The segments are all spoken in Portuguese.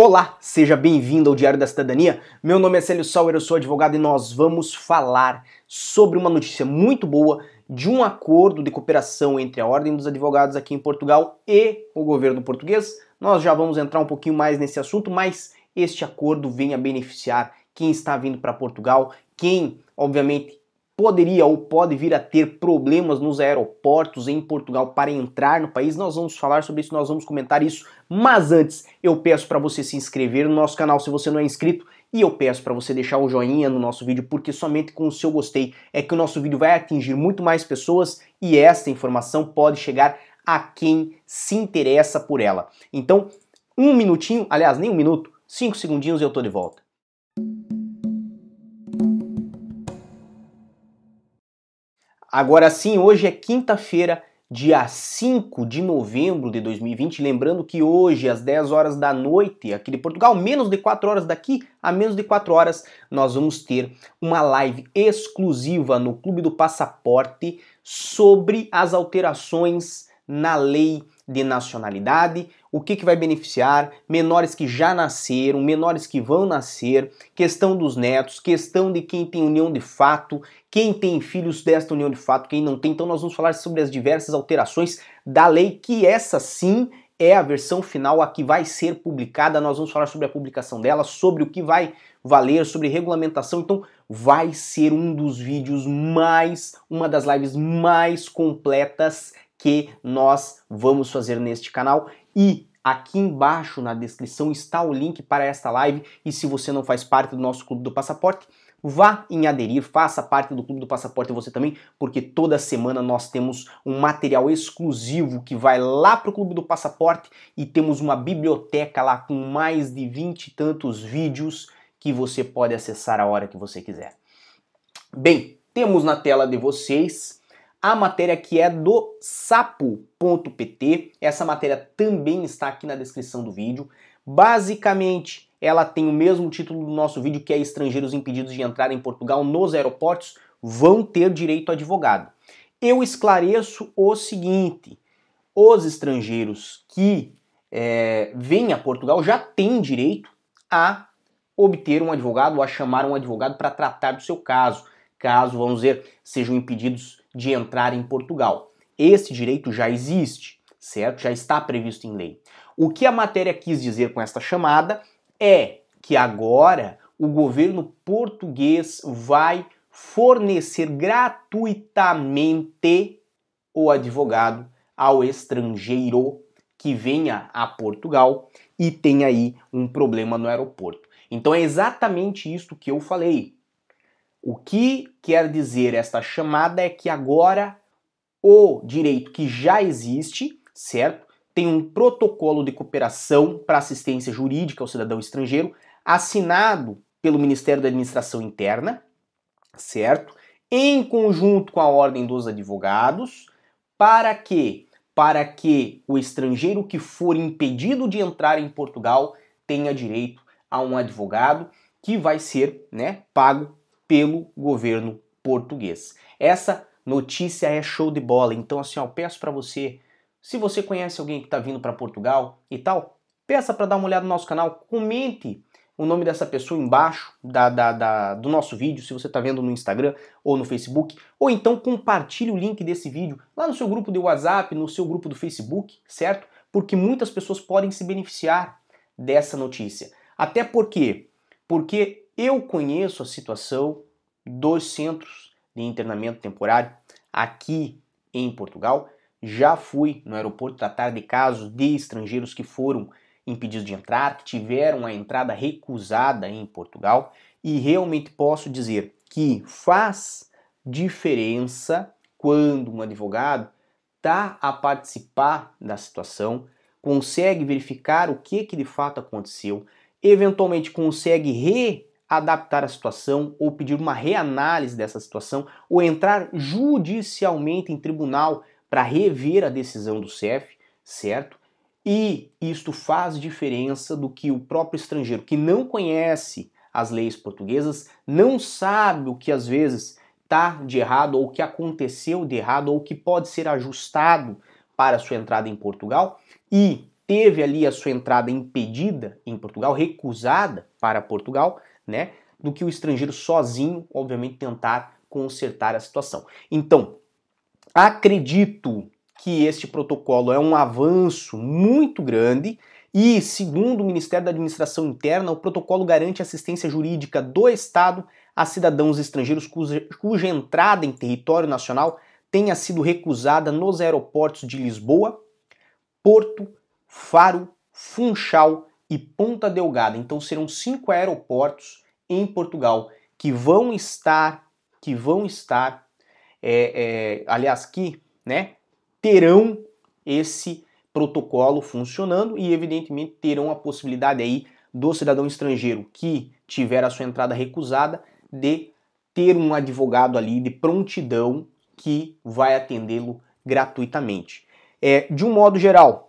Olá, seja bem-vindo ao Diário da Cidadania. Meu nome é Célio Sauer, eu sou advogado e nós vamos falar sobre uma notícia muito boa de um acordo de cooperação entre a Ordem dos Advogados aqui em Portugal e o governo português. Nós já vamos entrar um pouquinho mais nesse assunto, mas este acordo vem a beneficiar quem está vindo para Portugal, quem, obviamente, poderia ou pode vir a ter problemas nos aeroportos em Portugal para entrar no país. Nós vamos falar sobre isso, nós vamos comentar isso. Mas antes, eu peço para você se inscrever no nosso canal se você não é inscrito e eu peço para você deixar o joinha no nosso vídeo, porque somente com o seu gostei é que o nosso vídeo vai atingir muito mais pessoas e esta informação pode chegar a quem se interessa por ela. Então, um minutinho, aliás, nem um minuto, cinco segundinhos e eu tô de volta. Agora sim, hoje é quinta-feira, dia 5 de novembro de 2020. Lembrando que hoje, às 10 horas da noite, aqui de Portugal, menos de 4 horas daqui, a menos de 4 horas, nós vamos ter uma live exclusiva no Clube do Passaporte sobre as alterações na lei de nacionalidade, o que, que vai beneficiar, menores que já nasceram, menores que vão nascer, questão dos netos, questão de quem tem união de fato, quem tem filhos desta união de fato, quem não tem. Então nós vamos falar sobre as diversas alterações da lei, que essa sim é a versão final, a que vai ser publicada. Nós vamos falar sobre a publicação dela, sobre o que vai valer, sobre regulamentação. Então vai ser um dos vídeos mais, uma das lives mais completas que nós vamos fazer neste canal e aqui embaixo na descrição está o link para esta live e se você não faz parte do nosso clube do passaporte, vá em aderir, faça parte do Clube do Passaporte você também, porque toda semana nós temos um material exclusivo que vai lá para o Clube do Passaporte e temos uma biblioteca lá com mais de vinte e tantos vídeos que você pode acessar a hora que você quiser. Bem, temos na tela de vocês a matéria que é do sapo.pt. Essa matéria também está aqui na descrição do vídeo. Basicamente, ela tem o mesmo título do nosso vídeo, que é Estrangeiros impedidos de entrar em Portugal nos aeroportos vão ter direito a advogado. Eu esclareço o seguinte: os estrangeiros que é, vêm a Portugal já têm direito a obter um advogado ou a chamar um advogado para tratar do seu caso, caso, vamos dizer, sejam impedidos de entrar em Portugal. Esse direito já existe, certo? Já está previsto em lei. O que a matéria quis dizer com esta chamada é que agora o governo português vai fornecer gratuitamente o advogado ao estrangeiro que venha a Portugal e tem aí um problema no aeroporto. Então é exatamente isto que eu falei. O que quer dizer esta chamada é que agora o direito que já existe, certo? Tem um protocolo de cooperação para assistência jurídica ao cidadão estrangeiro, assinado pelo Ministério da Administração Interna, certo? Em conjunto com a Ordem dos Advogados, para que para que o estrangeiro que for impedido de entrar em Portugal tenha direito a um advogado que vai ser, né, pago pelo governo português. Essa notícia é show de bola, então assim, ó, peço para você, se você conhece alguém que está vindo para Portugal e tal, peça para dar uma olhada no nosso canal, comente o nome dessa pessoa embaixo da, da, da, do nosso vídeo, se você está vendo no Instagram ou no Facebook, ou então compartilhe o link desse vídeo lá no seu grupo de WhatsApp, no seu grupo do Facebook, certo? Porque muitas pessoas podem se beneficiar dessa notícia. Até porque, porque eu conheço a situação dos centros de internamento temporário aqui em Portugal. Já fui no aeroporto tratar de casos de estrangeiros que foram impedidos de entrar, que tiveram a entrada recusada em Portugal, e realmente posso dizer que faz diferença quando um advogado está a participar da situação, consegue verificar o que, que de fato aconteceu, eventualmente consegue re adaptar a situação ou pedir uma reanálise dessa situação ou entrar judicialmente em tribunal para rever a decisão do CEF, certo? E isto faz diferença do que o próprio estrangeiro que não conhece as leis portuguesas, não sabe o que às vezes está de errado ou o que aconteceu de errado ou o que pode ser ajustado para sua entrada em Portugal e teve ali a sua entrada impedida em Portugal, recusada para Portugal, né? Do que o estrangeiro sozinho, obviamente, tentar consertar a situação. Então, acredito que este protocolo é um avanço muito grande e, segundo o Ministério da Administração Interna, o protocolo garante assistência jurídica do Estado a cidadãos estrangeiros cuja, cuja entrada em território nacional tenha sido recusada nos aeroportos de Lisboa, Porto, Faro, Funchal e Ponta Delgada. Então serão cinco aeroportos em Portugal que vão estar, que vão estar, é, é, aliás, que, né, terão esse protocolo funcionando e evidentemente terão a possibilidade aí do cidadão estrangeiro que tiver a sua entrada recusada de ter um advogado ali de prontidão que vai atendê-lo gratuitamente. É, de um modo geral,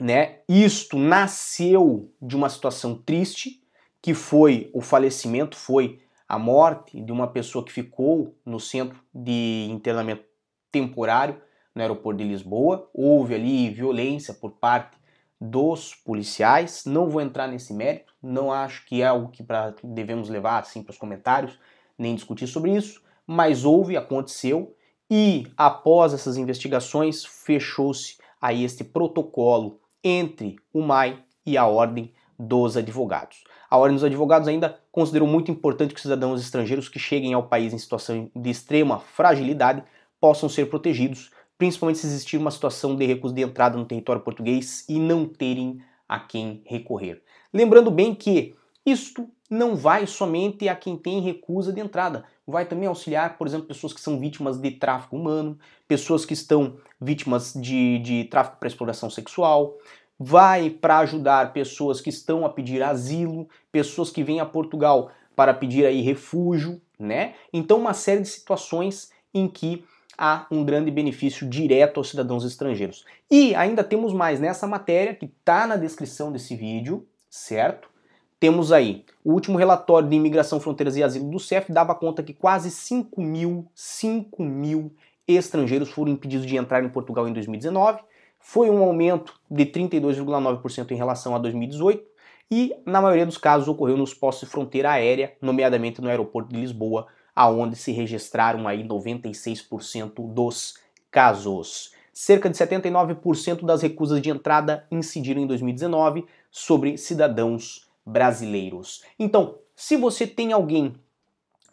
né, isto nasceu de uma situação triste, que foi o falecimento, foi a morte de uma pessoa que ficou no centro de internamento temporário no aeroporto de Lisboa. Houve ali violência por parte dos policiais. Não vou entrar nesse mérito, não acho que é algo que pra, devemos levar assim para os comentários, nem discutir sobre isso, mas houve, aconteceu, e após essas investigações fechou-se aí este protocolo entre o MAI e a Ordem dos Advogados. A Ordem dos Advogados ainda considerou muito importante que os cidadãos estrangeiros que cheguem ao país em situação de extrema fragilidade possam ser protegidos principalmente se existir uma situação de recuso de entrada no território português e não terem a quem recorrer. Lembrando bem que isto não vai somente a quem tem recusa de entrada, vai também auxiliar, por exemplo, pessoas que são vítimas de tráfico humano, pessoas que estão vítimas de, de tráfico para exploração sexual, vai para ajudar pessoas que estão a pedir asilo, pessoas que vêm a Portugal para pedir aí refúgio, né? Então uma série de situações em que há um grande benefício direto aos cidadãos estrangeiros. E ainda temos mais nessa matéria que está na descrição desse vídeo, certo? Temos aí o último relatório de imigração, fronteiras e asilo do CEF dava conta que quase 5 mil, 5 mil estrangeiros foram impedidos de entrar em Portugal em 2019. Foi um aumento de 32,9% em relação a 2018 e, na maioria dos casos, ocorreu nos postos de fronteira aérea, nomeadamente no aeroporto de Lisboa, aonde se registraram aí 96% dos casos. Cerca de 79% das recusas de entrada incidiram em 2019 sobre cidadãos brasileiros. Então, se você tem alguém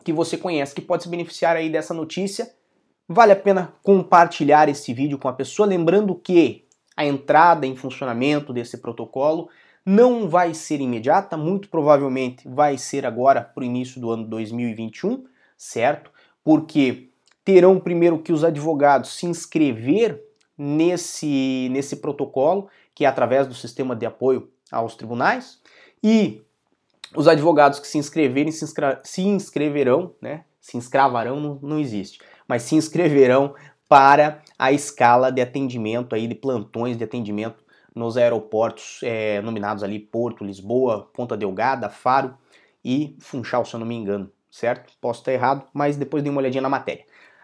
que você conhece que pode se beneficiar aí dessa notícia, vale a pena compartilhar esse vídeo com a pessoa, lembrando que a entrada em funcionamento desse protocolo não vai ser imediata, muito provavelmente vai ser agora para o início do ano 2021, certo? Porque terão primeiro que os advogados se inscrever nesse, nesse protocolo, que é através do sistema de apoio aos tribunais, e os advogados que se inscreverem se, inscre se inscreverão, né? Se inscravarão não, não existe, mas se inscreverão para a escala de atendimento aí de plantões de atendimento nos aeroportos é, nominados ali Porto, Lisboa, Ponta Delgada, Faro e Funchal, se eu não me engano certo? Posso estar errado, mas depois dê uma olhadinha na matéria.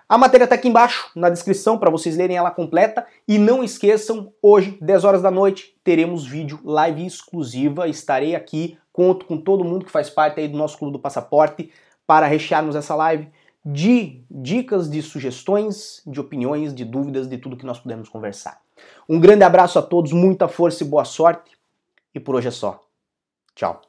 A matéria está aqui embaixo na descrição para vocês lerem ela completa e não esqueçam, hoje, 10 horas da noite, teremos vídeo live exclusiva. Estarei aqui, conto com todo mundo que faz parte aí do nosso Clube do Passaporte para rechearmos essa live de dicas, de sugestões, de opiniões, de dúvidas, de tudo que nós pudermos conversar. Um grande abraço a todos, muita força e boa sorte. E por hoje é só. Tchau.